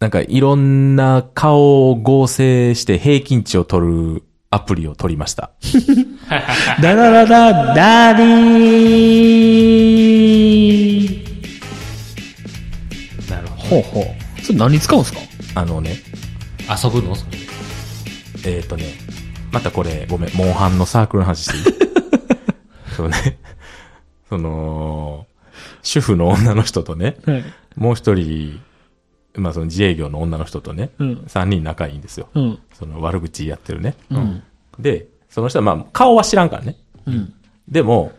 なんかいろんな顔を合成して平均値を取るアプリを取りました。ダダダダダディーなるほほうほう。それ何使うんすか？あのね、ど。遊ぶの？えっ、とね、またこれ、ごめん、モンハンのサークルの話していい？そうね、その、主婦の女の人とね、はい。もう一人、まあその自営業の女の人とね、うん三人仲いいんですよ。うん。その悪口やってるね。うん。で、その人はまあ顔は知らんからね。うん。でも、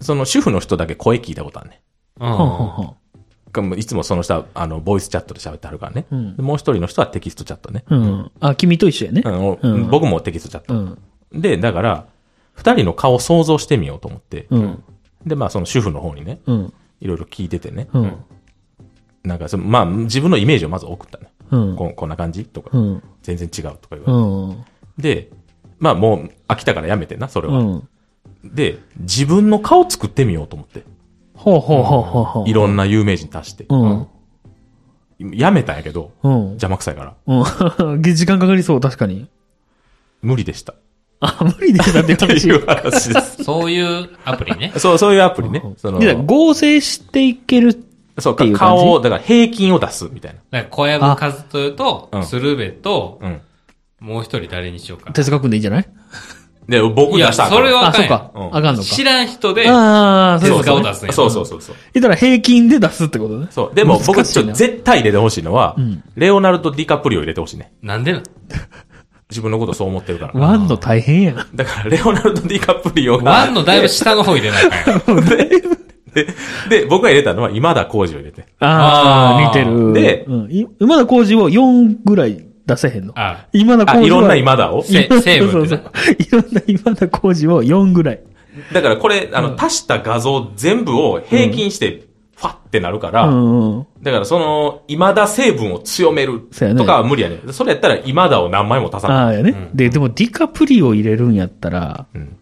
その主婦の人だけ声聞いたことあるね。うん。いつもその人は、あの、ボイスチャットで喋ってはるからね。うんでもう一人の人はテキストチャットね。うん。あ、君と一緒やね。僕もテキストチャット。うん。で、だから、二人の顔を想像してみようと思って。うん。で、まあその主婦の方にね、うん。いろいろ聞いててね。うん。なんかその、まあ自分のイメージをまず送ったね。うん。ここんな感じとか、うん。全然違うとか言われて。うん。で、まあもう飽きたからやめてな、それは。うん。で、自分の顔作ってみようと思って。ほうほうほうほうほう。いろんな有名人足して。うん。やめたんやけど、うん。邪魔くさいから。うん。時間かかりそう、確かに。無理でした。っあ、無理でしたってて話。いう話です。そういうアプリね。そう、そういうアプリね。そのいや、合成していける。そうっていう感じ？顔を、だから平均を出すみたいだから小籔和豊とうん、鶴瓶と、な。うん。もう一人誰にしようか。哲学君でいいんじゃないで、僕いや、出したらあかんそれはああ、かんやんそうか。うんあかんのか。知らん人で、ああ、そういう手ことね。塚を出すんや。そうそうそうそう。言ったら平均で出すってことね。そう。でも僕、ちょっと絶対入れてほしいのは、んレオナルド・ディカプリオ入れてほしいね。なんでなん？自分のことそう思ってるから。ワンの大変やん。だから、レオナルド・ディカプリオが。ワンのだいぶ下の方入れないかんやん。で、で、僕が入れたのは今田耕司を入れて。ああ、似てる。でうん、い今田耕司を4ぐらい出せへんの？ああ、今田耕司は。いろんな今田を？せ成分ってそうそうそう。いろんな今田耕司を4ぐらい。だからこれ、あの、足した画像全部を平均して、ファってなるから、うんうん。だからその、今田成分を強めるとかは無理やね。それやったら今田を何枚も足さない。ああ、やね、で、でもディカプリオ入れるんやったら、うん。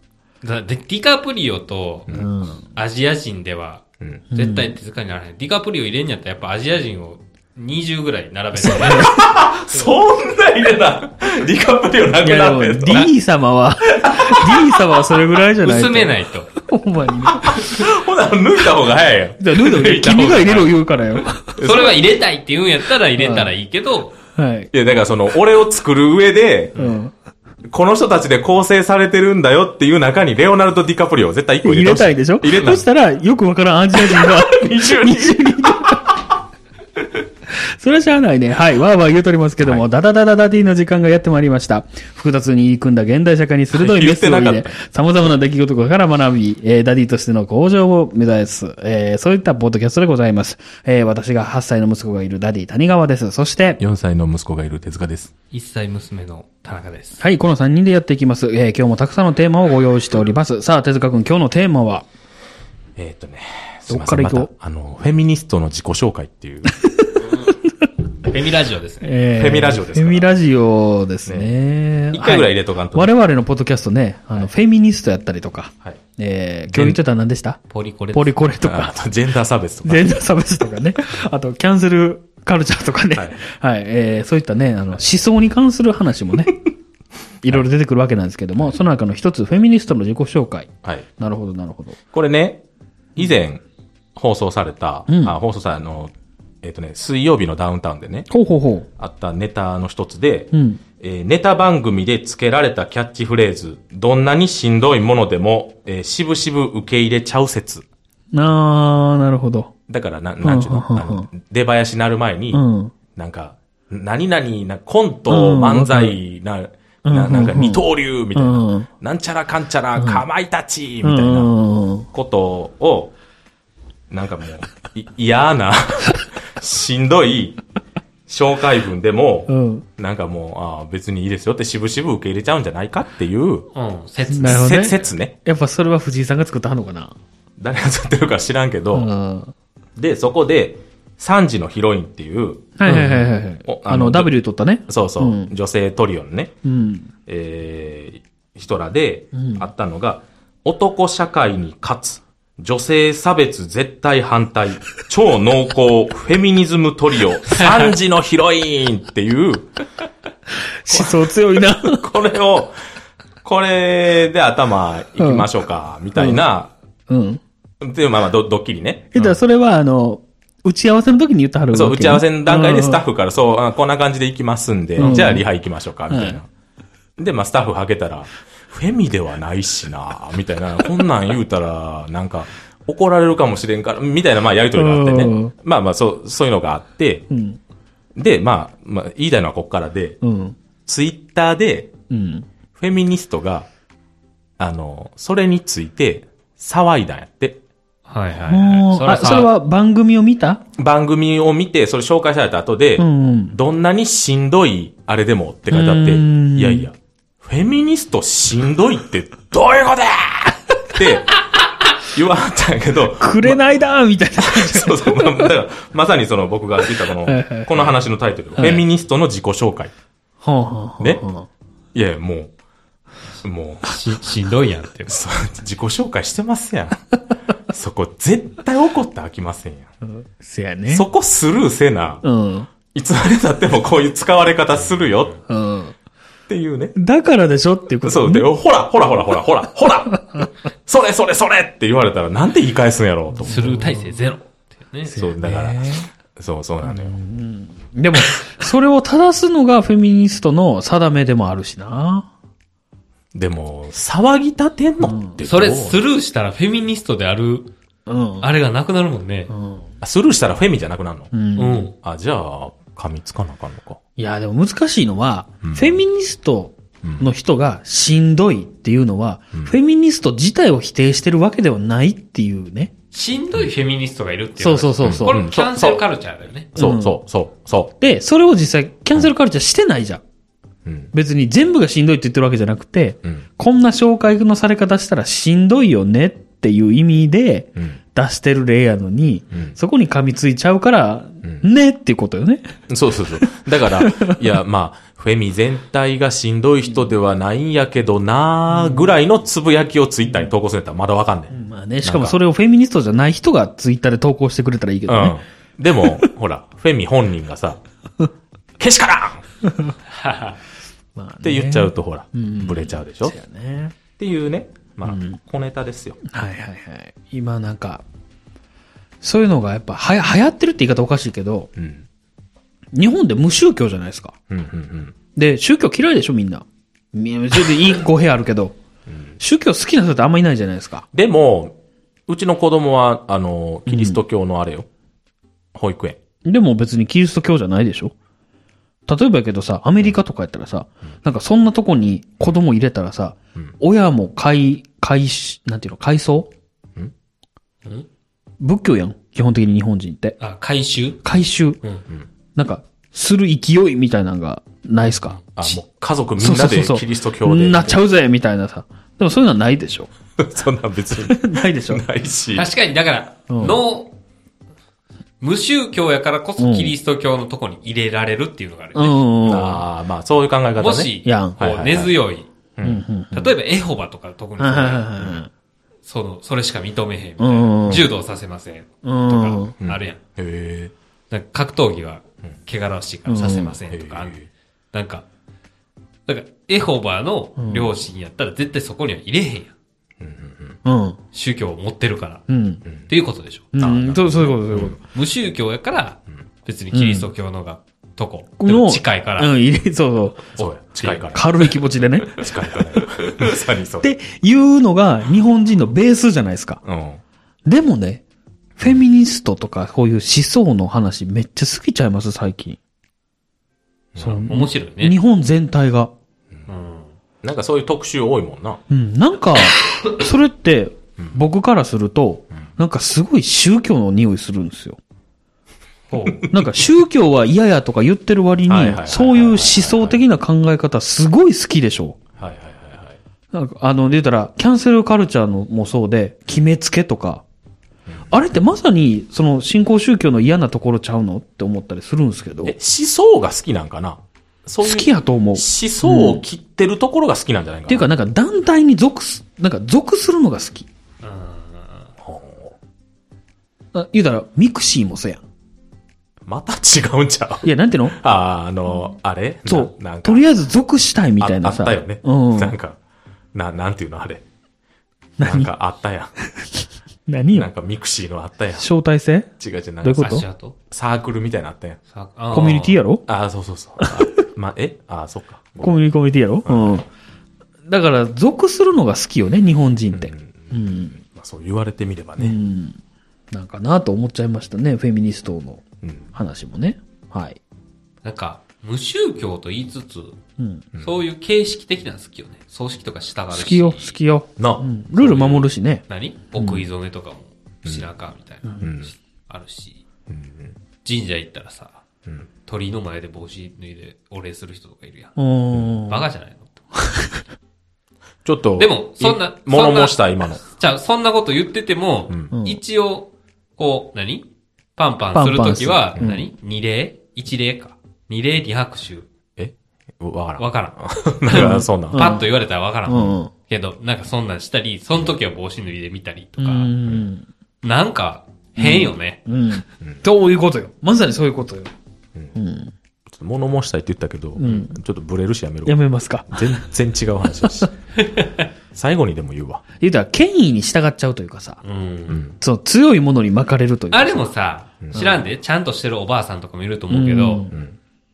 だでディカプリオとうん。アジア人ではうん。絶対手塚にならない。ディカプリオ入れんやったらやっぱアジア人を20ぐらい並べて、そんな入れな。ディカプリオないくなってんの D 様は、D 様はそれぐらいじゃないと。薄めないと。ほんまにね。ほな、抜いた方が早いやん。じゃあ、ルード抜いた方君が入れろ言うからよ。それは入れたいって言うんやったら入れたらいいけど、はい。いや、だからその、俺を作る上で、うん。この人たちで構成されてるんだよっていう中に、レオナルド・ディカプリオを絶対一個入入れてほしい。れたいでしょ？入れたいそしたら、よくわからんアジア人が20 20人。それはしゃあないね。はい。わーわー言うとりますけども、ダダダダダディの時間がやってまいりました。複雑に入り組んだ現代社会に鋭いメッセージを入れ言ってなか、様々な出来事から学び、えーダディとしての向上を目指す、えーそういったポッドキャストでございます。えー私が8歳の息子がいるダディ谷川です。そして、4歳の息子がいる手塚です。1歳娘の田中です。はい、この3人でやっていきます。えー今日もたくさんのテーマをご用意しております。さあ、手塚くん、今日のテーマは？えーっとね、どっから行こう？まあの、フェミニストの自己紹介っていう。フェミラジオですね。えフェミラジオですフェミラジオですね。一回ぐらい入れとかんと。我々のポッドキャストね、あの、フェミニストやったりとか、はい。えー、今日言ってたの何でした？ポリコレ。ポリコレとあか、と、ジェンダー差別とか。ジェンダー差別とかね、あと、キャンセルカルチャーとかね、ははいい、えー、そういったね、あの、思想に関する話もね、いろいろ出てくるわけなんですけども、その中の一つ、フェミニストの自己紹介。はい。なるほど、なるほど。これね、以前放送された、うんあ放送されあの、えーっとね、水曜日のダウンタウンでね、ほうほうほあったネタの一つで、う。うん。えーネタ番組で付けられたキャッチフレーズ、どんなにしんどいものでも、えー、しぶしぶ受け入れちゃう説。あー、なるほど。だから、な、なんちゅうの、あの出囃子なる前に、うん。なんか、何々な、コント、うん漫才な、うんな、なんかうん二刀流みたいな、うんなんちゃらかんちゃら、かまいたちみたいなうんことを、なんかもう、い嫌な、しんどい紹介文でも、うん。なんかもう、ああ、別にいいですよって渋々受け入れちゃうんじゃないかっていう、うん、説なるほどねせ説ね。やっぱそれは藤井さんが作ったのかな誰が作ってるか知らんけど、うん。で、そこで、3時のヒロインっていう、はいはいはいはいお。あの、W 取ったね。そうそう、うん女性トリオのね、うん。えー、人らでうんあったのが、男社会に勝つ、女性差別絶対反対、超濃厚フェミニズムトリオ、3時のヒロインっていう、思想強いな。これを、これで頭いきましょうか、みたいな、うん。で、まあまあド、ドッキリね。え、だそれは、あの、打ち合わせの時に言ってはるそう、打ち合わせの段階でスタッフ。フから、そう、あこんな感じで行きますんで、うんじゃあリハ行きましょうか、みたいな。で、まあ、スタッフはけたら、フェミではないしな、みたいな、こんなん言うたら、なんか、怒られるかもしれんから、みたいな、まあ、やりとりがあってねうん。まあまあ、そう、そういうのがあって、うん。で、まあ、まあ、言いたいのはこっからで、うん。ツイッターで、うん。フェミニストが、あの、それについて、騒いだんやって。はいはいもうあ、はい。それは番組を見た？番組を見て、それ紹介された後で、うんうん。どんなにしんどいあれでもって書いてあって、うんいやいや、フェミニストしんどいってどういうことやって言わはったんやけど、くれないだーみたいな。そうそう、まあだからまさにその僕が言ったこのこの話のタイトル、フェミニストの自己紹介。ほうほうほうほうね？いやいや、もう、もう、し、しんどいやんって。そう自己紹介してますやん。そこ絶対怒って飽きませんやん。せやね。そこスルーせな、うん。いつまで経ってもこういう使われ方するようん。っていうね。だからでしょっていうことそう、で、ほら、ほら、ほら、ほら、ほら、ほらそれ、それ、それって言われたらなんて言い返すんやろうと思スルー体制ゼロね。そう、だから、そう、そうなのよ。でも、それを正すのがフェミニストの定めでもあるしな。でも、騒ぎ立てんのってどう？それスルーしたらフェミニストである、うん。あれがなくなるもんね。あスルーしたらフェミじゃなくなるの、うんうん。あ、じゃあ、噛みつかなあかんのか。いや、でも難しいのは、フェミニストの人がしんどいっていうのは、フェミニスト自体を否定してるわけではないっていうね。しんどいフェミニストがいるっていうそう。そうそうそう。これキャンセルカルチャーだよね。そう、そう、そう、そで、それを実際、キャンセルカルチャーしてないじゃん。う。うん。別に全部がしんどいって言ってるわけじゃなくて、うん。こんな紹介のされ方したらしんどいよねっていう意味でうん。出してる例やのに、うんそこに噛みついちゃうから、んねっていうことよね。そうそうそう。だから、いや、まあ、フェミ全体がしんどい人ではないんやけどなーぐらいのつぶやきをツイッターに投稿するんやったらまだわかんねん。まあね、しかもそれをフェミニストじゃない人がツイッターで投稿してくれたらいいけどね。うん。でも、ほら、フェミ本人がさ、けしからんっ まあねて言っちゃうと、ほら、ブレちゃうでしょね。ていうね、まあ、小ネタですよ。はいはいはい。今なんか、そういうのがやっぱはや流行ってるって言い方おかしいけど、うん。日本で無宗教じゃないですか。うん、うん、うん。で、宗教嫌いでしょみんな。みそれでいい語弊あるけど、宗教好きな人ってあんまいないじゃないですか。でも、うちの子供は、あの、キリスト教のあれよ。保育園。でも別にキリスト教じゃないでしょ例えばやけどさ、アメリカとかやったらさ、なんかそんなとこに子供入れたらさ、親も改、改し、なんていうの、改装？ん？仏教やん。基本的に日本人って。あ、回収改宗。うん。なんか、する勢いみたいなのがないっすか？あ、もう家族みんなでキリスト教で。なっちゃうぜみたいなさ。でもそういうのはないでしょ そんな別に ないでしょないし。確かに、だから、うんの、無宗教やからこそキリスト教のとこに入れられるっていうのがあるね。んうん。ああ、まあ、そういう考え方ね。もし、やんこう、はいはいはい根強い。例えば、エホバとか特にその、それしか認めへんみたいな。柔道させません。うんとか、あるやん。へえ。なんか格闘技は、汚らわしいからさせませんとかあるうんへえ。なんか、だから、エホバの両親やったら絶対そこには入れへんやん。うん。宗教を持ってるから。うん。っていうことでしょ。うん。そうそういうこと、そういうこ無宗教やから、別にキリスト教のが、とこ。と。でも近いから。うん、そうそう。そうや。近いから。軽い気持ちでね。近いから。まさにそう。っていうのが日本人のベースじゃないですか。うん。でもね、フェミニストとかこういう思想の話めっちゃ好きちゃいます、最近。そう面白いね。日本全体が。うん。なんかそういう特集多いもんな。うん、なんか、それって、僕からすると、なんかすごい宗教の匂いするんですよ。なんか宗教は嫌やとか言ってる割にそういう思想的な考え方すごい好きでしょ。はいはいはいはい。なんか、あの、で言ったら、キャンセルカルチャーのもそうで、決めつけとか、あれってまさに、その、新興宗教の嫌なところちゃうのって思ったりするんですけど、え、思想が好きなんかな？そういう好きやと思う。思想を切ってるところが好きなんじゃないかな。っていうか、なんか団体に属す、なんか属するのが好き。あ言うたら、ミクシーもそうやん。また違うんちゃう？いや、なんていうの？ああ、あの、あれ？そう。ななんかとりあえず属したいみたいなさ。ああったよね。うん。なんか、な、なんていうのあれ？何？なんかあったや 何ん。なんよかミクシーのあったやん。招待制？違う違う、なんかどういうこと？サークルみたいなのあったやん。コミュニティやろ？ああ、そうそうそう。あま、え？ああ、そっか。コミュニコミュニティやろ？うん。だから、属するのが好きよね、日本人って。うん。まあ、そう言われてみればうね。ん。なんかなと思っちゃいましたね、フェミニストのうん。話もね。はい。なんか、無宗教と言いつつ、うん。そういう形式的なの好きよね。葬式とか従うし。好きよ、好きよ。な、うん。ルール守るしね。何？お食い初めとかもしなあかんみたいな。んあるし。うん神社行ったらさ、うん鳥居の前で帽子脱いでお礼する人とかいるやん。うん。バカじゃないの？ちょっと、でもそんない物申した、今の。じゃあ、そんなこと言ってても、うんうん一応、こう、何？パンパンするときは、パンパンするうん何？二礼？一礼か。二礼二拍手。え？わからん。わからん。なんか、そんなん。パッと言われたらわからん。うん。けど、なんかそんなんしたり、その時は帽子脱いでみたりとうか、ん。なんか、変よね。うん。そういうことよ。まさにそういうことよ。うん。ちょっと物申したいって言ったけど、んちょっとブレるしやめろや。めますか。全然違う話だし。最後にでも言うわ。言うたら、権威に従っちゃうというかさ、うん。その強いものに巻かれるというか。あれもさ、知らんで、ちゃんとしてるおばあさんとかもいると思うけど。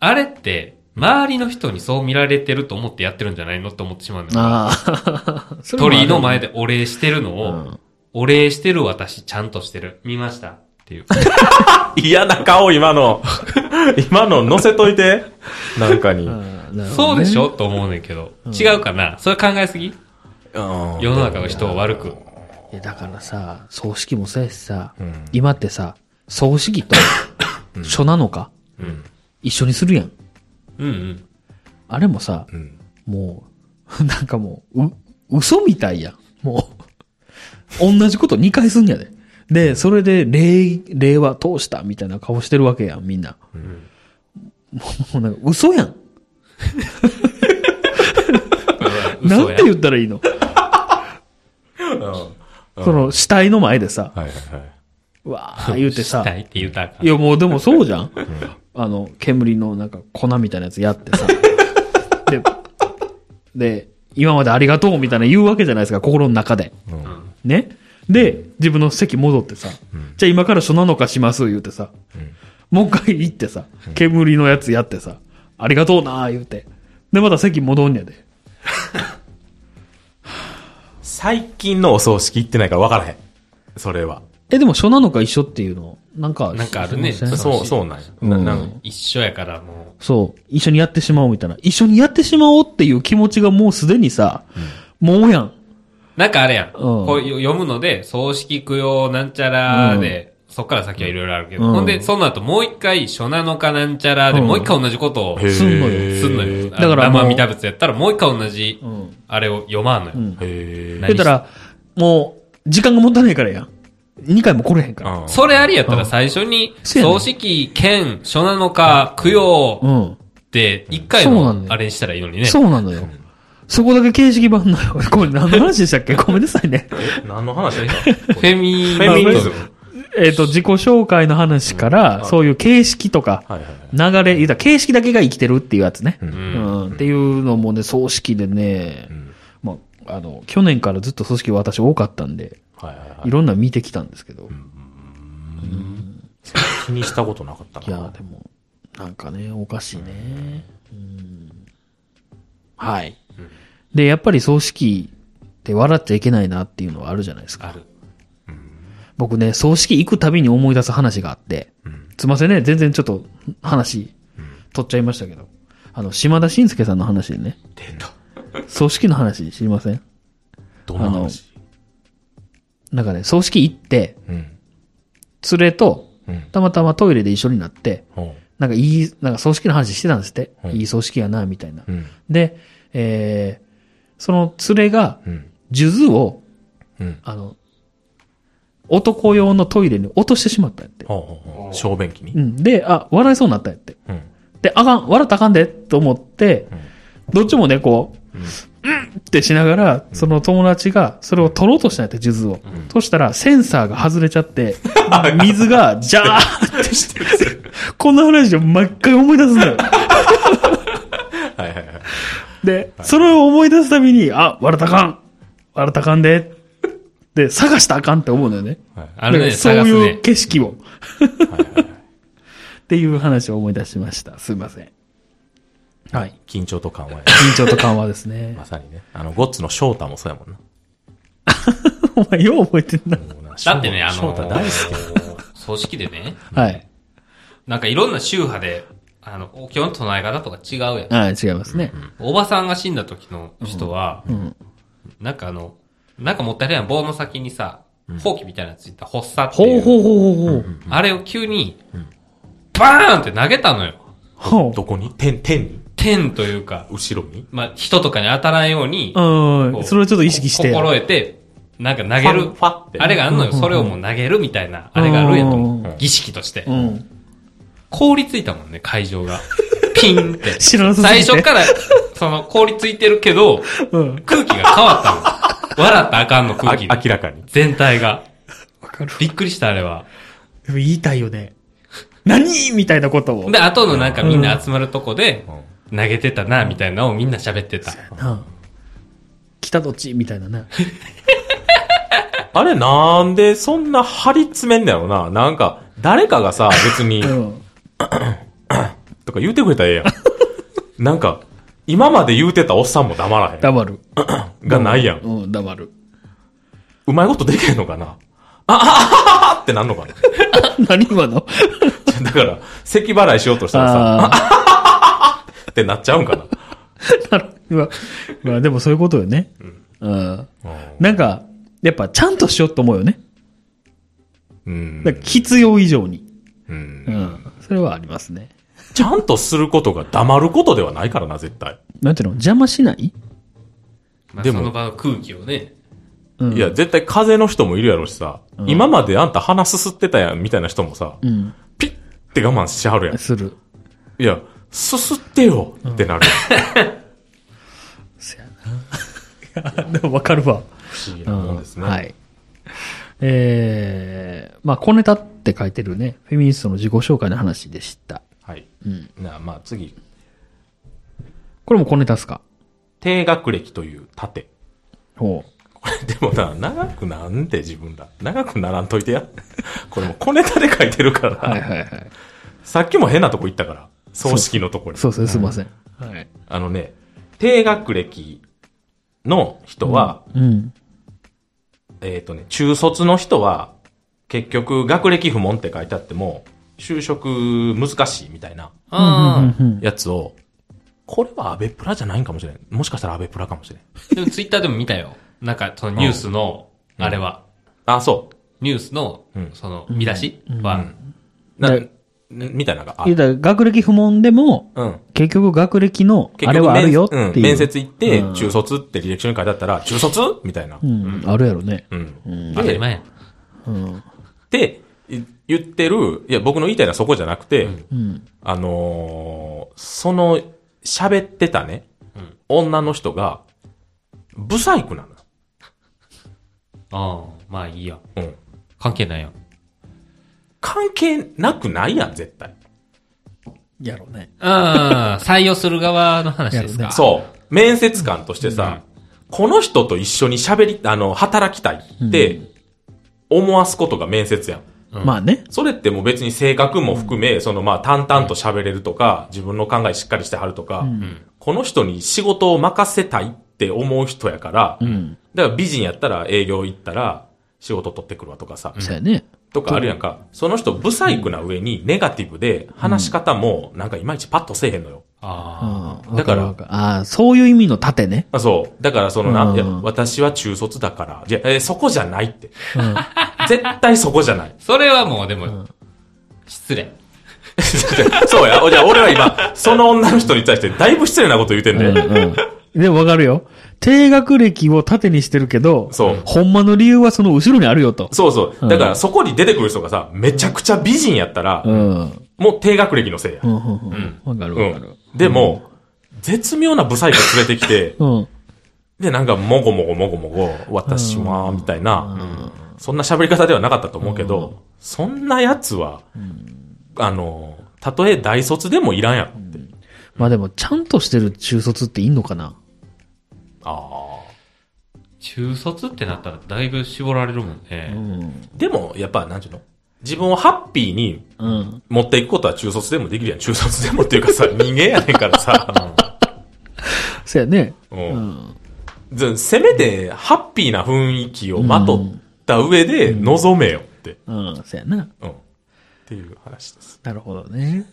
あれって、周りの人にそう見られてると思ってやってるんじゃないのって思ってしまうんだよ。ああ。それもある鳥居の前でお礼してるのを、うんお礼してる私ちゃんとしてる。見ました？っていう。嫌な顔、今の。今の乗せといて。なんかに。うん。あーなるほそうでしょ？と思うねんけど。違うかな？それ考えすぎ？世の中の人を悪く。いや、だからさ、葬式もそうやしさ、ん今ってさ、葬式と、書なのか、うん。一緒にするやん。うんうん。あれもさ、うん。もう、なんかもう、う、嘘みたいやん。もう、同じこと2回すんやで。で、それで、礼、礼は通したみたいな顔してるわけやん、みんな。もうなんか嘘やん。なんて言ったらいいの？その死体の前でさ、はいはいはい。うわー言うてさて言うたいやもうでもそうじゃん。あの、煙のなんか粉みたいなやつやってさ。で、で、今までありがとうみたいな言うわけじゃないですか、心の中で。ね？で、自分の席戻ってさ、じゃあ今から書なのかします言うてさ、もう一回行ってさ、煙のやつやってさ、ありがとうなー言うて。で、また席戻んやで。最近のお葬式行ってないから分からへん。それは。え、でも書なのか一緒っていうの、なんか、なんかあるねそう、そうなんや。ななん一緒やからもそう。一緒にやってしまおうみたいな。一緒にやってしまおうっていう気持ちがもうすでにさ、もうやん。う、なんかあれやん。んこう読むので、葬式供養なんちゃらで、そっから先はいろいろあるけど、うんほんで、その後もう一回、書なのかなんちゃらで、うんもう一回同じことをすんのよすんのよ。だから生身打仏やったらもう一回同じん、あれを読まんのよ。んへ何だから、もう、時間がもったいないからやん。二回も来れへんから。ーそれありやったら最初に、葬式、兼、書なのか、供養うん。って、一回そうなんだよのあれにしたらいいのにね。そうなのよ。そこだけ形式版なよ。これ何の話でしたっけ？ごめんなさいね。え？何の話？だ フェミフェミニズム。えっと、自己紹介の話から、そういう形式とか、はいはいはい。流れ、言うたら形式だけが生きてるっていうやつね。ううんん。っていうのもね、葬式でね、まあ、あの、去年からずっと葬式私多かったんで、はいはいはいいろんな見てきたんですけど。気にしたことなかったな。いや、でも、なんかね、おかしいね。うんはい。で、やっぱり葬式って笑っちゃいけないなっていうのはあるじゃないですか。ある。僕ね、葬式行くたびに思い出す話があって、すいませんね、全然ちょっと話、取っちゃいましたけど、あの、島田紳介さんの話でね、出た。葬式の話知りません？どんな話？なんかね、葬式行って、うん。連れとうん、たまたまトイレで一緒になって、ほなんかいい、なんか葬式の話してたんですって。うんいい葬式やな、みたいな。う。うん。で、えー、その連れが、うん。数珠を、うん。あの、男用のトイレに落としてしまったんやって。小便器に？う。ん。で、あ、笑いそうになったんやって。うん。で、あかん、笑ったらあかんで、と思って、どっちもね、こう、ってしながら、その友達がそれを取ろうとしたんやって、数珠を。そしたら、センサーが外れちゃって、水が、ジャーってしてる。この話を毎回思い出すのよ。はいはいはい。で、それを思い出すたびに、あ、割れたかん。割れたかんで。で、探したらあかんって思うのよね。あるね、でそういうね。景色を。っていう話を思い出しました。すいません。はい。緊張と緩和や。緊張と緩和ですね。まさにね。あの、ゴッツの翔太もそうやもんな。お前よう覚えてんな。だってね、あの翔太大好き。葬式でね、はい。なんかいろんな宗派で、あの、お経の唱え方とか違うやん。あ違いますね。おばさんが死んだ時の人は、んなんかあの、なんか持ってあるやん、棒の先にさ、ほうきみたいなのついた発作っていう。ほうほうほうほうほう。あれを急に、バーンって投げたのよ。ほどこに？天、天に？天というか、後ろに？まあ、人とかに当たらんように、う。うん。それをちょっと意識して。心得て、なんか投げるファて。あれがあんのよ。それをもう投げるみたいな、あれがあるやんと思うんう。儀式としてう。ん。凍りついたもんね、会場が。ピンって。知らなさすぎて最初から、その、凍りついてるけど、うん。空気が変わったの。笑ったらあかんの空あ気。明らかに。全体が。わかる。びっくりした、あれは。でも言いたいよね。何みたいなことを。で、後のなんかみんな集まるとこでう、投げてたな、みたいなのをみんな喋ってた。なあ北どっちみたいなね。あれなんでそんな張り詰めんだろうな。なんか、誰かがさ、別に、うん。とか言うてくれたらええやん。なんか、今まで言うてたおっさんも黙らへん。黙る。がないやん。うん、黙る。うまいことできへんのかな？ああははってなんのかな何今のだから、咳払いしようとしたらさ、あってなっちゃうんかな。あ。なるまあ、まあでもそういうことよね。うん。なんか、やっぱちゃんとしようと思うよね。うん必要以上に。うんうん。それはありますね。ちゃんとすることが黙ることではないからな、絶対。なんていうの？邪魔しない？まあ、でもその場の空気をね。うん。いや、絶対風邪の人もいるやろしさ、今まであんた鼻すすってたやん、みたいな人もさ、うん。ピッって我慢しはるやん。する。いや、すすってよってなる。そやな。でもわかるわ。不思議なもんですね。はい。えー、まあ、小ネタって書いてるね、フェミニストの自己紹介の話でした。はい。うん。なあまあ次、これも小ネタっすか？低学歴という盾。ほこれでもな、長くなんて自分だ。長くならんといてや。これも小ネタで書いてるから、う。はいはいはい。さっきも変なとこ行ったから。葬式のとこに。そうですね、すいません。はい。あのね、低学歴の人は、うん。えっ、とね、中卒の人は、結局学歴不問って書いてあっても、就職難しいみたいなあうんうんやつを、これはアベプラじゃないんかもしれん。もしかしたらアベプラかもしれん。あ。でもツイッターでも見たよ。なんか、そのニュースの、あれは、あ、そニュースのうん、その、見出しは、う。なで、みたいなのがあ言うたら学歴不問でも、うん。結局学歴の結あれはあるよっていう。うん面接行ってう、ん中卒って履歴書に書いてあったら、中卒？みたいな。うん、あるやろね。うん。うん。当たり前や。うん。ってい言ってる、いや、僕の言いたいのはそこじゃなくて、うん。あのーその、喋ってたね、うん女の人が、ブサイクなのよ。ああ、まあいいや。うん。関係ないやん。関係なくないやん、絶対。やろうね。ああ、採用する側の話ですか。そう。面接官としてさ、この人と一緒に喋り、あの、働きたいって、思わすことが面接やん。うんまあね。それってもう別に性格も含め、そのまあ淡々と喋れるとか、自分の考えしっかりしてはるとか、うん。この人に仕事を任せたいって思う人やから、うん。だから美人やったら営業行ったら仕事取ってくるわとかさ、そうやね。とかあるやんか。その人ブサイクな上にネガティブで話し方もなんかいまいちパッとせえへんのよ。あうん。だからああ、そういう意味の盾ね。あそう。だからそのな、うんいや、私は中卒だから、いや、えーそこじゃないって。絶対そこじゃない。あ。それはもうでも、失礼。そうや。じゃあ俺は今、その女の人に対してだいぶ失礼なこと言うてんうんで。うん。でもわかるよ。低学歴を盾にしてるけど、そうほんまの理由はその後ろにあるよと。そうそう。だからそこに出てくる人がさ、めちゃくちゃ美人やったらう、ん。もう低学歴のせいやう。ん、うん、うん。わかるうわかるん。。でも、絶妙なブサイク連れてきて、うん。で、なんか、もごもごもごもご、私は、みたいな、そんな喋り方ではなかったと思うけど、そんなやつは、あの、たとえ大卒でもいらんやろって。まあでも、ちゃんとしてる中卒っていんのかな？ああ。中卒ってなったらだいぶ絞られるもんね。でも、やっぱ、なんちゅうの？自分をハッピーにうん。持っていくことは中卒でもできるやん。中卒でもっていうかさ、人間やねんからさ。そうやね。うんずせめて、ハッピーな雰囲気をまとった上で臨めよって。うん、そうやな。うん。っていう話です。なるほどね。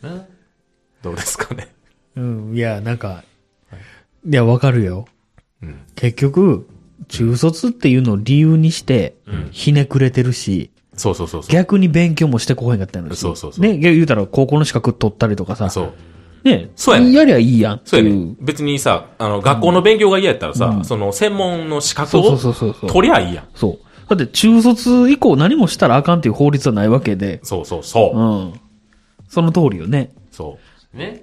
どうですかね。うん、いや、なんか、いや、わかるよ。うん。結局、中卒っていうのを理由にして、ひねくれてるし、そうそうそうそう。逆に勉強もしてこへんかったのし。そうそうそうね、言うたら高校の資格取ったりとかさ、そう。ね、そうやねやりゃいいやんそうや。ね。別にさ、あの、学校の勉強が嫌やったらさ、その、専門の資格そうをそうそうそう。取りゃいいやん。そう。だって中卒以降何もしたらあかんっていう法律はないわけで、そうそうそう。うん。その通りよね。そね。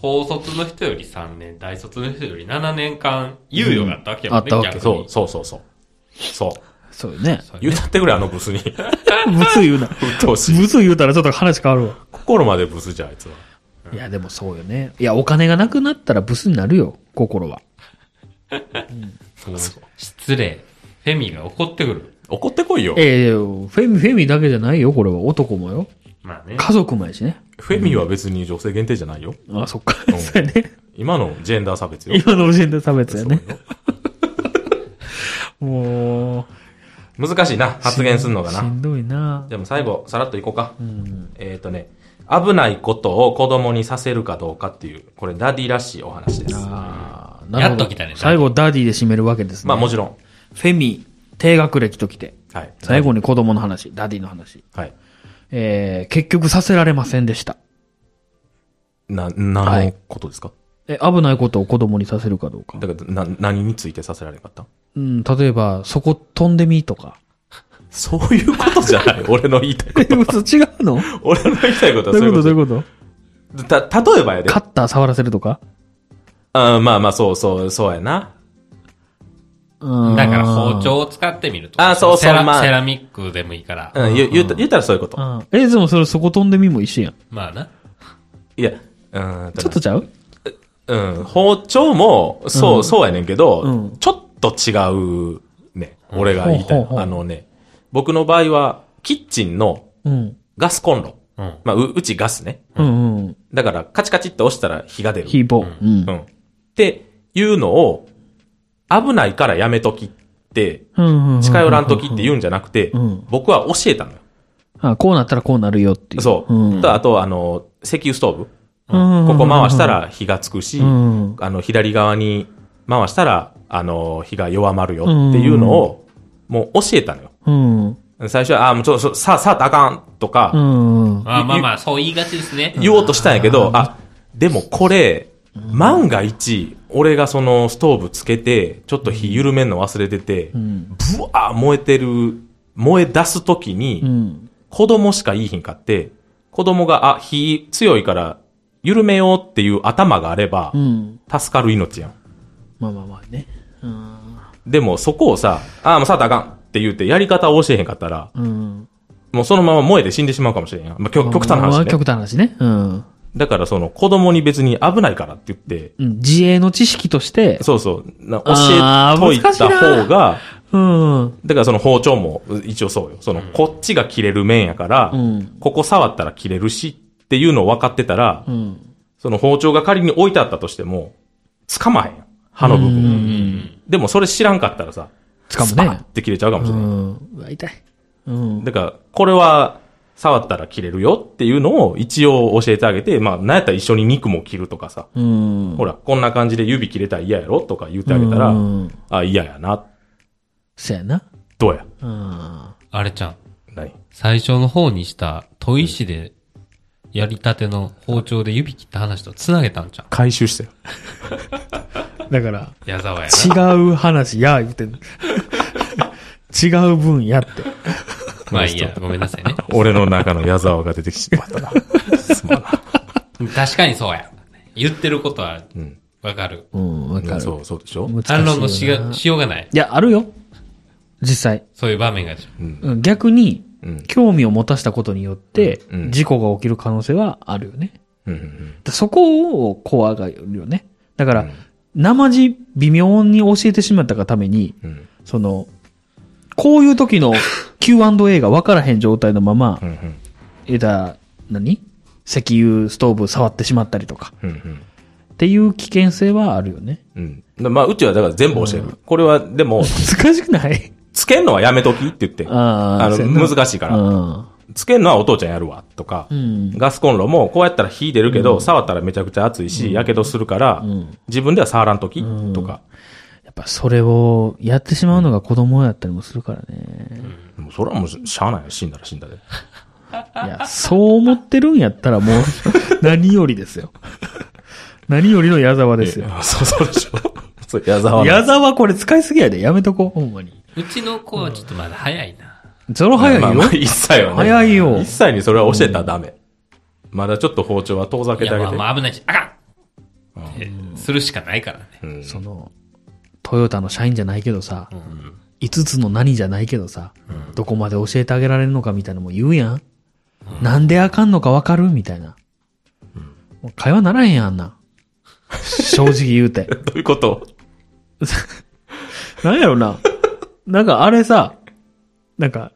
高卒の人より3年、大卒の人より7年間猶予があったわけやもんね、うんあったわけそう、そうそうそう。そう。そうよね。言うたってくれ、あのブスに。ブス言うな。ブス言うたらちょっと話変わるわ。心までブスじゃん、あいつは。いや、でもそうよね。いや、お金がなくなったらブスになるよ、心は。そうそう。失礼。フェミが怒ってくる。怒ってこいよ。ええフェミ、フェミだけじゃないよ、これは。男もよ。まあね。家族もやしね。フェミは別に女性限定じゃないよ。あ、そっか。うんそうやね。今のジェンダー差別よ。今のジェンダー差別やね。そう 難しいな、う。発言するのがな。しんどいな。でも最後、さらっといこうか。うん。えっ、とね、危ないことを子供にさせるかどうかっていう、これダディらしいお話です。ああ、なるほど。やっと来たね最後、ダディで締めるわけですね。まあもちろん。フェミ、低学歴ときて。はい。最後に子供の話、ダディの話。はい。えー、結局させられませんでした。な、何のはいことですか、え、危ないことを子供にさせるかどうか。だから、な、何についてさせられなかった？うん、例えば、そこ飛んでみとか。そういうことじゃない。俺の言いたいえ、こと。嘘違うの？俺の言いたいことはどういうことどういうここと？と。た、例えばやで。カッター触らせるとか？あまあまあ、そうそう、そうやな。うん。だから包丁を使ってみると。あそうそうセラまあセラミックでもいいから。うん、言う言言ったらそういうこと。うん。え、でもそれそこ飛んでみも一緒やん。まあな。いや、うん、ちょっとちゃう？うん、包丁も、そう、うんそうやねんけど、うんちょっと違うね。俺が言いたいあのね、僕の場合は、キッチンのうん。ガスコンロ。うん。まあ、う、うちガスね。うんうん。だから、カチカチって押したら火が出る。ヒーボー。うんう。ん。っていうのを、危ないからやめときって、うん。近寄らんときって言うんじゃなくてうん、僕は教えたのよ。あ、こうなったらこうなるよっていう。そう。うん。とあと、あの、石油ストーブ。うんここ回した、ら火がつくし、うん。あの、左側に回したら、あの、火が弱まるよっていうのを、もう教えたのよ。うん。最初は、あ、もうちょっと、さ、さあ、あかんとか、うん。あまあまあ、そう言いがちですね。言おうとしたんやけど、あ、でもこれ、万が一、俺がそのストーブつけて、ちょっと火緩めんの忘れてて、うん。ブワー燃えてる、燃え出すときに、うん。子供しかいいひんかって、子供が、あ、火強いから、緩めようっていう頭があればう、ん。助かる命やん。まあまあまあね。うん。でもそこをさ、ああ、もうさあたらあかんって言ってやり方を教えへんかったら、うん。もうそのまま燃えて死んでしまうかもしれんやん。まあ、極極端な話ね。まあ極端な話ね。うん。だからその子供に別に危ないからって言って、うん。自衛の知識として、そうそう、な教えといた方が、うん。だからその包丁も一応そうよ。その、こっちが切れる面やから、うん。ここ触ったら切れるしっていうのを分かってたら、うん。その包丁が仮に置いてあったとしても、掴まへんやん。刃の部分を。うん。でもそれ知らんかったらさ、掴むスパッね。って切れちゃうかもしうれない。ん。うわ、痛い。うん。だから、これは、触ったら切れるよっていうのを一応教えてあげて、まあ、なんやったら一緒に肉も切るとかさ、うん。ほら、こんな感じで指切れたら嫌やろとか言ってあげたら、うん。あ、嫌やな。そやな。どうや？うん。あれちゃん。何最初の方にした、砥石で、やりたての包丁で指切った話と繋げたんちゃ回収してよ。だから、う矢沢やな。違う話や、言ってんの違う分やって。まあいいや、ごめんなさいね。俺の中の矢沢が出てきてしまったな。すまんな。確かにそうや。言ってることは、うん。わかる。うん。わかる。そう、そうでしょ？反論のしがしようがない。いや、あるよ。実際。そういう場面が。うん逆に、うん。興味を持たせたことによってうんう、ん事故が起きる可能性はあるよね。うんうんでそこを怖がるよね。だから、うん生地微妙に教えてしまったがために、うん。その、こういう時の Q&A が分からへん状態のままうん。う、ん。えだ、何？石油ストーブ触ってしまったりとか、うん。うん。っていう危険性はあるよね。うん。だまあ、うちはだから全部教える。これは、でも、難しくない？つけんのはやめときって言って。あーあ難しいから。うん。つけんのはお父ちゃんやるわ、とか。うん。ガスコンロも、こうやったら火出るけど、触ったらめちゃくちゃ熱いし、やけどするから、ん自分では触らんとき、とか。やっぱそれをやってしまうのが子供やったりもするからね。もうそれはもうしゃあないよ。死んだら死んだで。いや、そう思ってるんやったらもう 何よりですよ。何よりの矢沢ですよ。あそうそうでしょ。そう、矢沢の矢沢これ使いすぎやで。やめとこう、ほんまに。うちの子はちょっとまだ早いな。その早いよ。まあまあ、はね。早いよ一歳にそれは教えたらダメ。まだちょっと包丁は遠ざけてあげて。まあ危ないし、あかんってするしかないからね。うんその、トヨタの社員じゃないけどさ、5つの何じゃないけどさ、どこまで教えてあげられるのかみたいなのも言うやん。なんであかんのかわかるみたいな。もう会話ならへんやんな。正直言うて。どういうこと？なんやろな。なんかあれさ、なんか、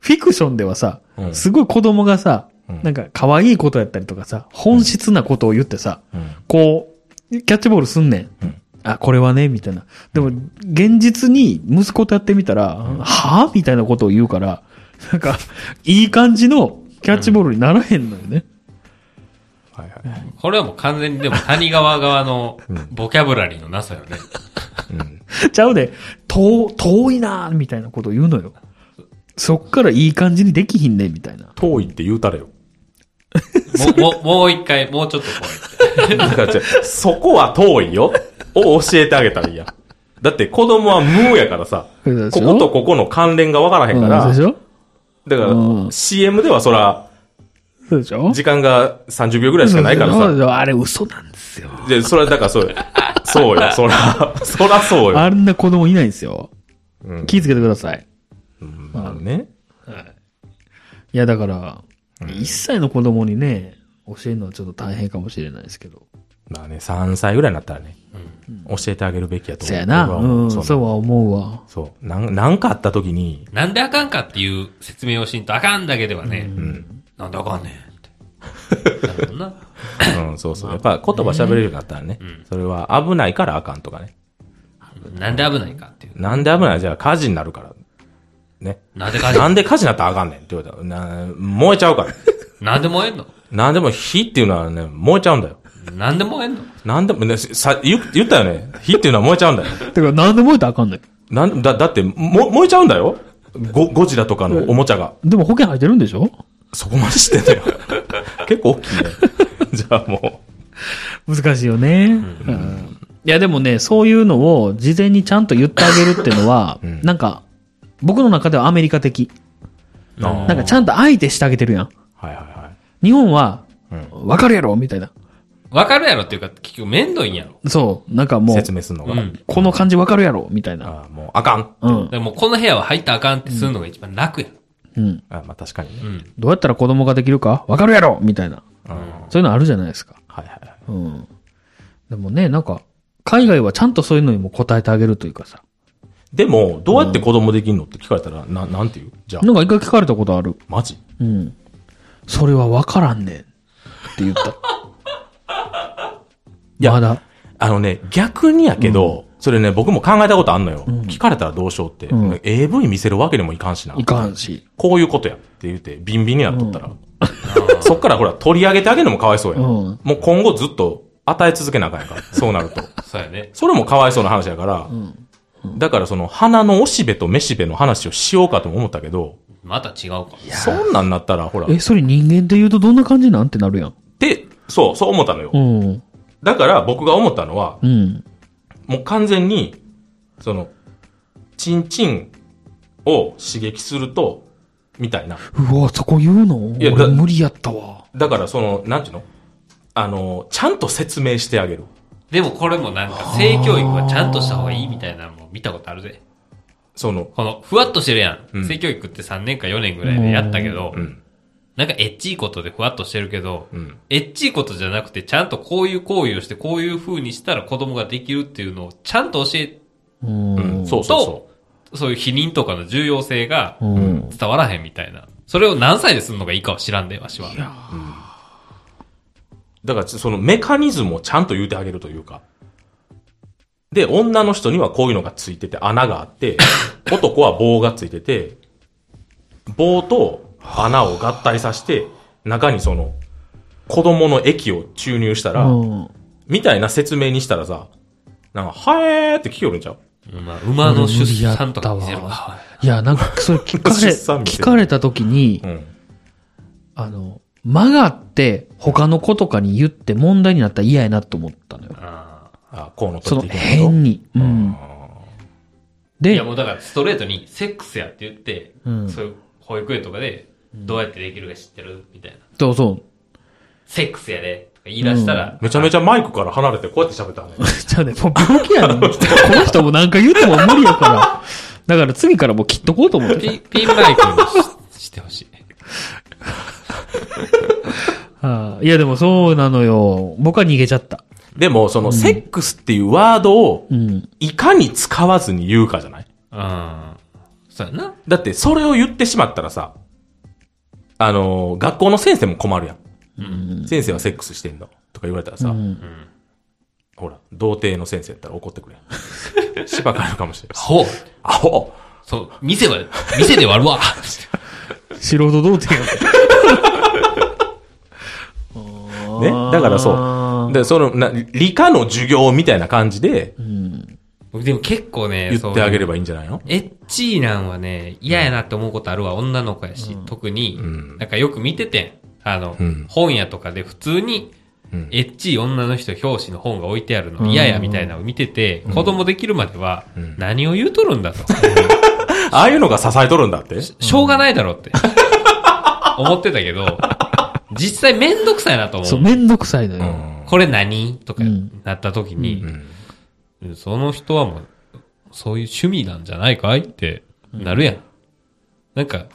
フィクションではさ、うんすごい子供がさ、うんなんか可愛いことやったりとかさ、本質なことを言ってさ、うんこう、キャッチボールすんねん。うんあ、これはね、みたいな。でも、現実に息子とやってみたら、はぁ？みたいなことを言うから、なんか、いい感じのキャッチボールにならへんのよね。はいはい。これはもう完全にでも谷川側のボキャブラリーのなさよね。うん。ちゃうで、遠、遠いなみたいなことを言うのよ。そっからいい感じにできひんね、みたいな。遠いって言うたれよ。もう、もう、もう一回、もうちょっとこうやって。だからじゃあそこは遠いよ。を教えてあげたらいいやん。だって子供は無やからさ、こことここの関連がわからへんから、うんそうでしょ？だから、うん CM ではそら、そうでしょ？時間が30秒ぐらいしかないからさ、そうでしょ？あれ嘘なんですよ。で、それはだからそうよ。そうよ、そら、そらそうよ。あんな子供いないんですよ。うん気ぃつけてください。まあね。いや、だから、1歳の子供にね、教えるのはちょっと大変かもしれないですけど。まあね、3歳ぐらいになったらね、教えてあげるべきやと思う。そやな。僕は思うん、そそうは思うわ。そう。なん、なんかあった時に、なんであかんかっていう説明をしんとあかんだけではね、うん。なんであかんねんって。なるほどな。うん、そうそう。やっぱ言葉喋れるようになったらね、それは危ないからあかんとかね。なんで危ないかっていう。なんで危ない？じゃあ火事になるから。ね。なんで火事？なんで火事になったらあかんねんって言われたら、な燃えちゃうから。なんで燃えんの？なんでも火っていうのはね、燃えちゃうんだよ。なんで燃えんの？なんでもね、さ、言言ったよね。火っていうのは燃えちゃうんだよ。だからなんで燃えたらあかんのよ。なんだ、だって、も、燃えちゃうんだよ。ゴ、ゴジラとかのおもちゃが。でも保険入ってるんでしょ？そこまでしてんだよ。結構大きいね。じゃあも難しいよね。うんいや、でもね、そういうのを事前にちゃんと言ってあげるっていうのは、んなんか、僕の中ではアメリカ的。なんかちゃんと相手してあげてるやん。はいはいは日本は、わかるやろみたいな。わかるやろっていうか、結局めんどいんやろ。そう。なんかい。もう、説明するのが。うんこの感じわかるやろみたいな。あーもう、あかん。うん。でもこの部屋は入ったらあかんってするのが一番楽や。うん。あまあ確かにね。うん。どうやったら子供ができるかわかるやろみたいな。うん。そういうのあるじゃないですか。はいはいはい。うん。でもね、なんか、海外はちゃんとそういうのにも答えてあげるというかさ。でも、どうやって子供できんのって聞かれたら、な、なんて言う？じゃあ、なんか一回聞かれたことある。マジ？うん。それはわからんねん。って言った。いやまだ。あのね、逆にやけど、それね、僕も考えたことあんのよ。聞かれたらどうしようって。うん AV 見せるわけにもいかんしな。いかんし。こういうことやって言って、ビンビンになっとったら。そっからほら、取り上げてあげるのもかわいそうやん。うんもう今後ずっと与え続けなあかんやから。そうなると。そうやね。それもかわいそうな話やから、だからその、花のおしべとめしべの話をしようかとも思ったけど、また違うか。そんなんなったら、ほら、え、それ人間で言うとどんな感じなんってなるやん。で、そう、そう思ったのよ。うん。だから僕が思ったのは、うん。もう完全に、その、チンチンを刺激すると、みたいな。うわ、そこ言うの？いや無理やったわ。だからその、なんていうの？あの、ちゃんと説明してあげる。でもこれもなんか性教育はちゃんとした方がいいみたいなのも見たことあるで。その、この、ふわっとしてるやん。うん性教育って3年か4年ぐらいでやったけど、うん。なんかエッチいことでふわっとしてるけど、うん。エッチいことじゃなくて、ちゃんとこういう行為をして、こういう風にしたら子供ができるっていうのをちゃんと教え、うん。うん。そうそうそそういう否認とかの重要性がうん。伝わらへんみたいな。それを何歳でするのがいいかは知らんで、わしは。う。だから、そのメカニズムをちゃんと言うてあげるというか。で、女の人にはこういうのがついてて、穴があって、男は棒がついてて、棒と穴を合体させて、中にその、子供の液を注入したら、うん。みたいな説明にしたらさ、なんか、はえーって聞きよるんちゃう？まあ、馬の出産とかわ。いや、なんか、それ聞かれ、聞かれた時にう、ん。あの、曲がって他の子とかに言って問題になったら嫌やなと思ったのよ。ああ、こうのその変に。うん。でーいや、、もうだからストレートにセックスやって言って、うんそういう保育園とかで、どうやってできるか知ってるみたいな。そうそう。セックスやで、とか言い出したら、めちゃめちゃマイクから離れてこうやって喋ったね。じゃあね、もう病気やねん。この人もなんか言っても無理やから。だから次からもう切っとこうと思って。ピピンマイクにししてほしい。は あいや、でもそうなのよ。僕は逃げちゃった。でも、その、セックスっていうワードを、うん。いかに使わずに言うかじゃない？うん。そうやな。だって、それを言ってしまったらさ、あのー学校の先生も困るやん。先生はセックスしてんのとか言われたらさ、うんほら、童貞の先生やったら怒ってくれん。芝かえるかもしれない。ほう。アホそう、店は、店で割るわ。素人童貞やね。だからそう。で、その、な、理科の授業みたいな感じで僕でも結構ね、言ってあげれば。ばいいんじゃないの？エッチーなんはね、嫌やなって思うことあるわ、女の子やし、特に、んなんかよく見ててん。あの、うん本屋とかで普通に、うんエッチい女の人表紙の本が置いてあるの嫌やみたいなのを見てて、子供できるまでは、ん何を言うとるんだと。ああいうのが支えとるんだって？しょうがないだろうって。思ってたけど、実際めんどくさいなと思そう、う。めんどくさいのよ。うん。これ何？とかうんなった時に、うん。その人はもう、そういう趣味なんじゃないかい？ってなるやん。なんか、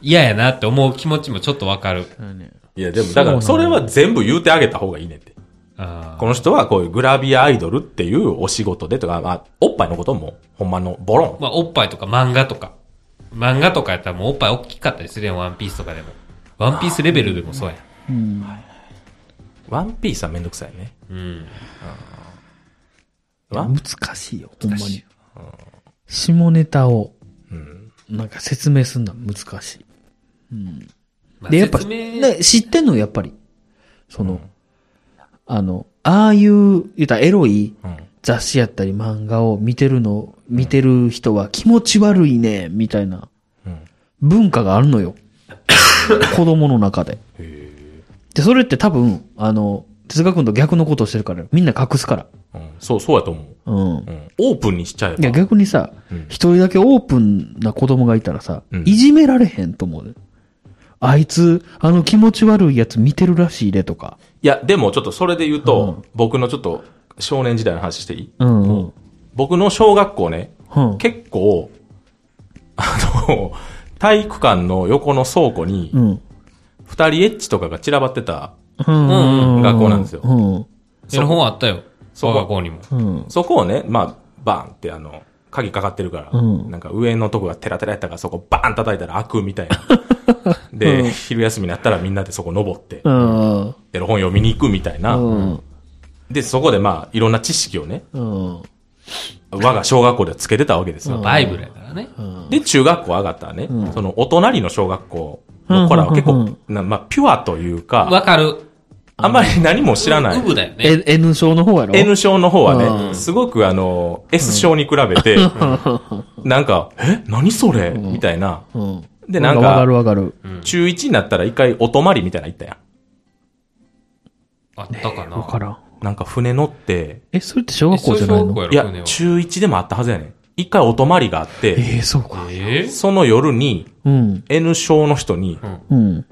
嫌やなって思う気持ちもちょっとわかる。いや、でも、だから、それは全部言うてあげた方がいいねんって。あこの人はこういうグラビアアイドルっていうお仕事でとか、まあ、おっぱいのことも、ほんまのボロン。まあ、おっぱいとか漫画とか。漫画とかやったらもうおっぱい大きかったりするやん、ワンピースとかでも。ワンピースレベルでもそうやん。うん。ワンピースはめんどくさいね。うん。難しいよ、ほんまに。下ネタを、なんか説明するのは難しい。まあで、やっぱ、知ってんのよ、やっぱり。その、あの、ああいう、言ったらエロいうん。雑誌やったり漫画を見てるの、見てる人は気持ち悪いね、みたいなうん。文化があるのよ。子供の中で。で、それって多分、あの、哲学君と逆のことをしてるから、みんな隠すから。うん。そう、そうやと思う。うん。うん。オープンにしちゃえば。いや、逆にさうん、一、人だけオープンな子供がいたらさ、うんいじめられへんと思うね。あいつ、あの気持ち悪いやつ見てるらしいでとか。いや、でもちょっとそれで言うと、うん僕のちょっと少年時代の話していい？うんうん。僕の小学校ね、うん。結構、あの、体育館の横の倉庫にう、ん。二人エッチとかが散らばってた、うん。うん学校なんですようん。その本あったよ。そう我が校にも。うん。そこをね、まあ、バーンってあの、鍵かかってるから、うんなんか上のとこがテラテラやったからそこバーン叩いたら開くみたいな。で、昼休みになったらみんなでそこ登って、うん。エロ本読みに行くみたいな。うん。で、そこでまあ、いろんな知識をね、うん。我が小学校ではつけてたわけですよ。バイブルやからね。で、中学校上がったらね、うんそのお隣の小学校の子らは結構、まあ、ピュアというか、わかる。あんまり何も知らない。だよね。え N 症の方やろ？N 症の方はね、うんすごくあの、S 症に比べて、なんか、え何それ？みたいな。うん。でなんかわかるわかる。中1になったら一回お泊まりみたいなの行ったやあったかな。わからん。ん。なんか船乗って、え、それって小学校じゃないの？いや中1でもあったはずやねん。一回お泊まりがあって、ええ、そうか。えその夜にうん。N 症の人にうん。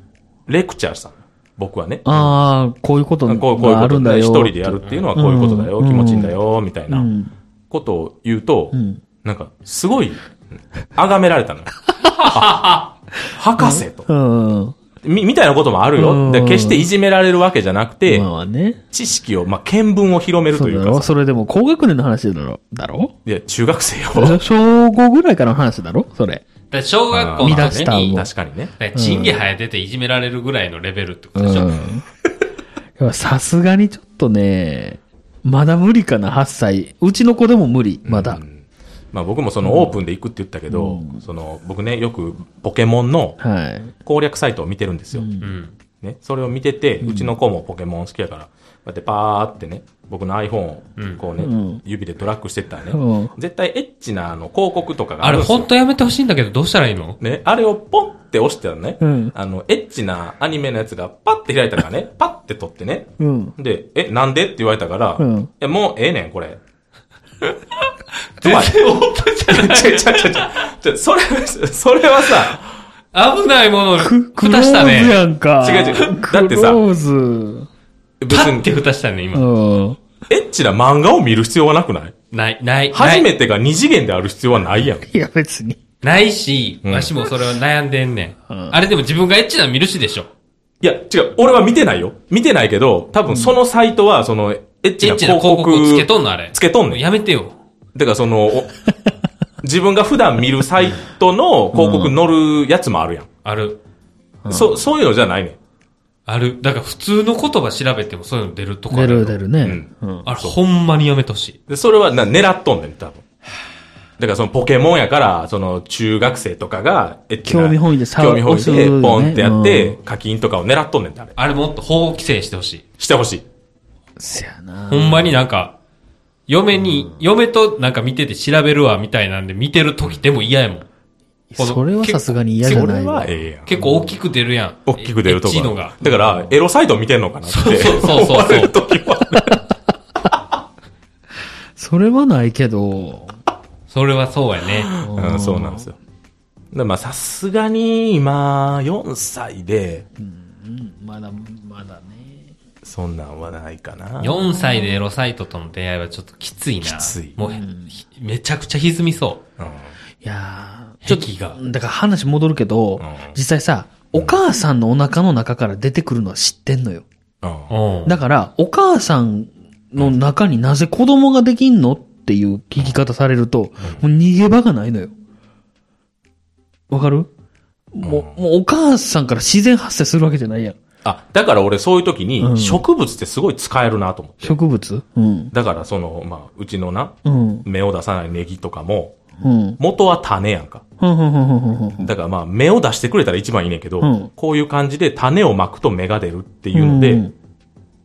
レクチャーしたの。僕はね。ああ、こういうことこうこういうがあことで、るんだよ。一人でやるっていうのはこういうことだよ、うん気持ちいいんだよ、みたいなうん。ことを言うと、んなんか、すごい、崇められたの 博士と。うん。み、みたいなこともあるよ。でうん決していじめられるわけじゃなくて、まあね。知識を、まあ、見聞を広めるというかさ。それでも高学年の話だろだろ？いや、中学生よ。小5ぐらいからの話だろ？それ。小学校の見出した時に、確かにね。からチンゲ生えてていじめられるぐらいのレベルってこうとでしょ？ん。いやさすがにちょっとね、まだ無理かな、8歳。うちの子でも無理、まだ。うんまあ僕もそのオープンで行くって言ったけど、その僕ね、よくポケモンのはい。攻略サイトを見てるんですよ。うん。ね、それを見てて、うちの子もポケモン好きやから、こうやってパーってね、僕の iPhone をこうね、うん。指でドラッグしてったらね、うん。絶対エッチなあの広告とかがああれるんですよ。本当やめてほしいんだけど、どうしたらいいの？ね、あれをポンって押したらね、うん。あの、エッチなアニメのやつがパッて開いたからね、パッて取ってね、うん。で、え、なんで？って言われたから、うん。え、もうええねん、これ。全然オープンじゃない？ちょ、ちょ、ちょ、ちょ、それ、それはさ、危ないものを蓋したーズね。やんか。違う違うだってさクローズ。別にパッて、蓋したね、今。うん。エッチな漫画を見る必要はなくない？ない、ない。初めて。てが二次元である必要はないやん。いや、別に。ないし、うんわしもそれを悩んでんねん。うんあれでも自分がエッチなの見るしでしょ。いや、違う。俺は見てないよ。見てないけど、多分そのサイトは、その、エッチエッチなな広告広告つけとんのあれ。つけとんねんやめてよ。だからその、お 自分が普段見るサイトの広告載るやつもあるやん。ある。そ、そういうのじゃないねん。ある。だから普通の言葉調べてもそういうの出るとこあ出る出るね。うん。あれほんまにやめてほしい。で、それはな、狙っとんねん、多分。だからそのポケモンやから、その中学生とかが、エッチな興味本位でさ興味本位で押すよねポンってやってう、課金とかを狙っとんねんって、あれ。あれもっと法規制してほしい。してほしい。せやなほんまになんか、嫁に、嫁となんか見てて調べるわみたいなんで見てる時でも嫌やもん。それはさすがに嫌じゃそれないわは。ええやん。結構大きく出るやん。大きく出るとこエッチのが。だから、エロサイト見てんのかなって。そうそうそうそう思われる時もあるそれはないけど、それはそうやね。うん、そうなんですよ。でまあ、さすがに、今、4歳で、まだ、まだね。そんなんはないかな。4歳でエロサイトとの出会いはちょっときついな。きついもう、ひめちゃくちゃ歪みそうん。いやーう。壁が。だから話戻るけど、ん実際さ、お母さんのお腹の中から出てくるのは知ってんのよ。だから、お母さんの中になぜ子供ができんのっていう聞き方されると、もう逃げ場がないのよ。わかる？もう、もうお母さんから自然発生するわけじゃないやん。あ、だから俺そういう時に、うん植物ってすごい使えるなと思って。植物？うん。だからその、まあ、うちのな、うん。芽を出さないネギとかも、うん。元は種やんか。ふんふんふんふんだからまあ、芽を出してくれたら一番いいねんけど、うんこういう感じで種をまくと芽が出るっていうので、うん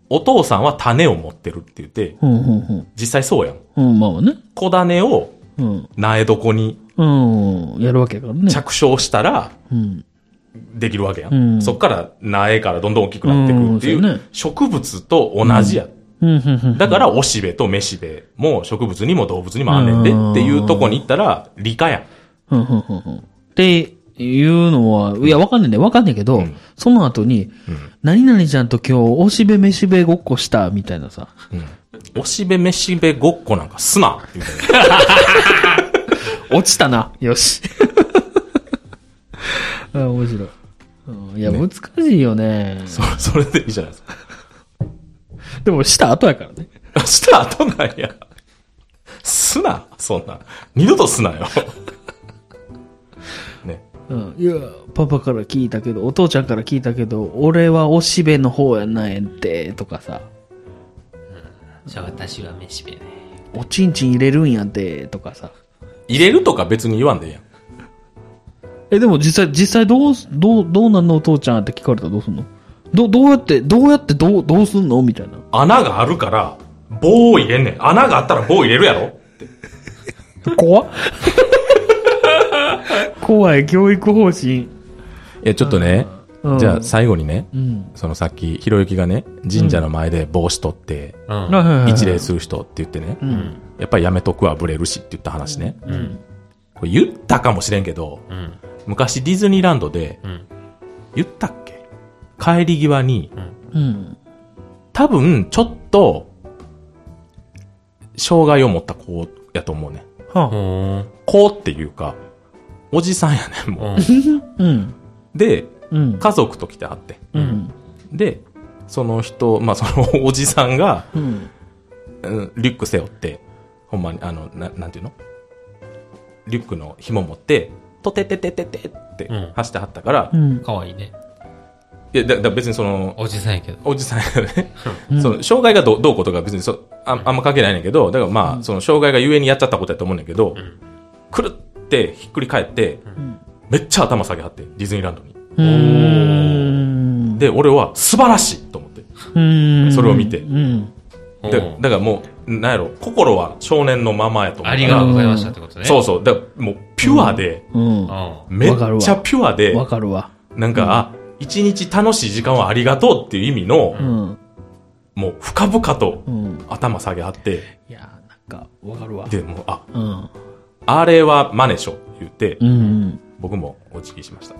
お父さんは種を持ってるって言って、ふんふんふん。実際そうやん。うん、まあね。小種をうん。苗床にうん。やるわけやからね。着床したら、うん。できるわけやん。うんそっから苗からどんどん大きくなってくるっていう、植物と同じや。うん。だから、おしべとめしべも植物にも動物にもあんねんでっていうとこに行ったら、理科やん。っていうのは、いや、わかんないんだよ。わかんないけど、うんその後に、何々ちゃんと今日、おしべめしべごっこした、みたいなさ。うん。おしべめしべごっこなんかすな。落ちたな。よし。あ面白い。うんいや、難しいよね。そそれでいいじゃないですか。でも、した後やからね。した後なんや。すな、そんな。二度とすなよ。ね。うん。いや、パパから聞いたけど、お父ちゃんから聞いたけど、俺はおしべの方やないんて、とかさ。じゃあ私は飯べね。おちんちん入れるんやて、とかさ。入れるとか別に言わんでいいやん。え、でも実際、実際どうす、どう、どうなんのお父ちゃんって聞かれたらどうすんの？ど、どうやって、どうやってどう、どうすんの？みたいな。穴があるから、棒を入れんねん。穴があったら棒入れるやろ？怖っ怖い教育方針。いや、ちょっとね、うんじゃあ最後にね、うん。そのさっき、ひろゆきがね、神社の前で帽子取って、うん。一礼する人って言ってね、うん。やっぱりやめとくわ、ブレるしって言った話ね。うん。これ言ったかもしれんけど、うん。昔ディズニーランドで、うん。言ったっけ？帰り際に、うん。多分、ちょっと、障害を持った子やと思うね。子っていうか、おじさんやねん、もう。うん。で、うん。家族と来てはって。うん。で、その人、まあ、そのおじさんが、リュック背負って、ほんまに、あの、ななんていうの？リュックの紐持って、とてててててってうん走ってはったから、うん。かわいいね。いや、だだ別にその、おじさんやけど。おじさんやね、う んその、障害がどうどうこうとか別にそああんま関係ないねんけど、だからまあ、その、障害がゆえにやっちゃったことやと思うねんけど、くるってひっくり返って、んめっちゃ頭下げはって、ディズニーランドに。で、俺は素晴らしいと思って。うん。それを見てうん。でうんだからもう、なんやろ、心は少年のままやと思う。ありがとうございましたってことね。そうそう。だからもう、ピュアで、うん。うめっちゃピュアで、わかるわ。なんか、あ、一日楽しい時間をありがとうっていう意味の、うん。もう深々とうん。頭下げはって、いや、なんか、わかるわ。で、もう、あ、うん。あれは真似しょ、言って、うんうん。僕もお辞儀しました。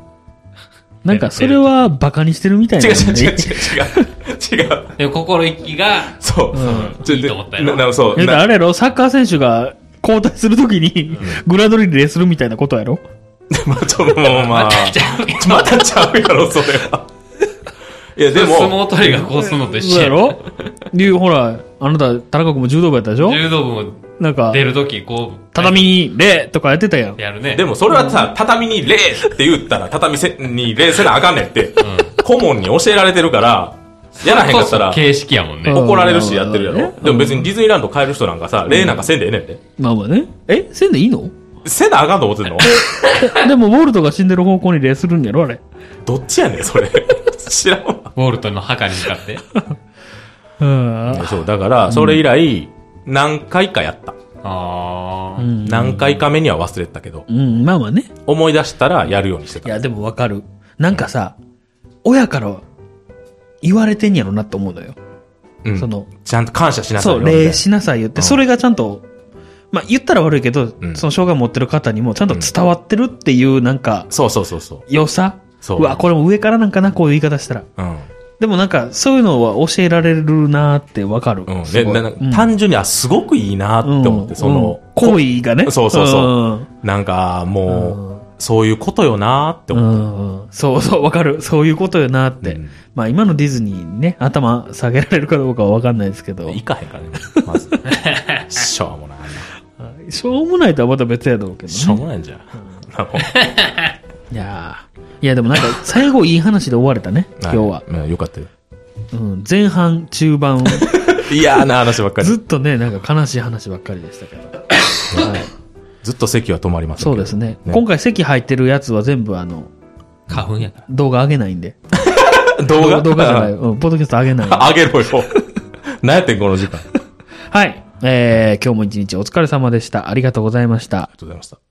なんか、それはバカにしてるみたいな。違う違う違う違う違う。違う。ん。でも心意気が、そう。うんちょいいと思ったよななそう。あれやろ？サッカー選手が交代するときに、グラドリレーするみたいなことやろ？まあ、ちょ、もうまあ、またちゃうやろ、それは。いや、で相も、撲取りがこうするのと一緒やろ？で、ほら、あなた、田中君も柔道部やったでしょ？柔道部もなんか、出るとき、こう、畳に礼とかやってたやん。やるね。でもそれはさ、畳に礼って言ったら、畳せに礼せなあかんねんって、顧問に教えられてるから、やらへんかったら形式やもんね。うん怒られるしやってるやうんろ。でも別にディズニーランド帰る人なんかさ、礼なんかせんでええねんで。まあまあね。え？せんでいいの？せなあかんと思ってんの？えでも、ウォルトが死んでる方向に礼するんやろあれ。どっちやねん、それ。知らんわ。ウォルトンの墓に向かって。うん。そう、だから、それ以来、何回かやった。あー。うん。何回か目には忘れてたけど、うん、まあまあね。思い出したらやるようにしてた。いや、でもわかる。なんかさ、親から言われてんやろなって思うのよ。うんその、ちゃんと感謝しなさいよ。そう、礼しなさいよって、うんそれがちゃんと、まあ言ったら悪いけど、うんその障害持ってる方にもちゃんと伝わってるっていうなんか、そうそうそうそう。良さ？そうわ、これも上からなんかな、こういう言い方したら。うん。でもなんか、そういうのは教えられるなってわかる。うん。すで、ん単純に、あ、すごくいいなって思って、その、うん行為がね。そうそうそううんなんか、もうそういうことよなってう思って。んうんそうそう、わかる。そういうことよなって。うんまあ今のディズニーにね、頭下げられるかどうかはわかんないですけど。行かへんからね、まず。しょうもない。しょうもないとはまた別やだろうけどね。しょうもないんじゃん。いやーいやでもなんか最後いい話で終われたね、今日は。い。よかったよ。うん、前半、中盤、嫌な話ばっかりずっ。とね、なんか悲しい話ばっかりでしたけど。はい、ずっと席は止まりませんけどそうですね今回席入ってるやつは全部あの、花粉やから。動画上げないんで。動画？動画じゃない。うん、ポッドキャスト上げないんで。あげろよ。何やってん、この時間。はい。えー、今日も一日お疲れ様でした。ありがとうございました。ありがとうございました。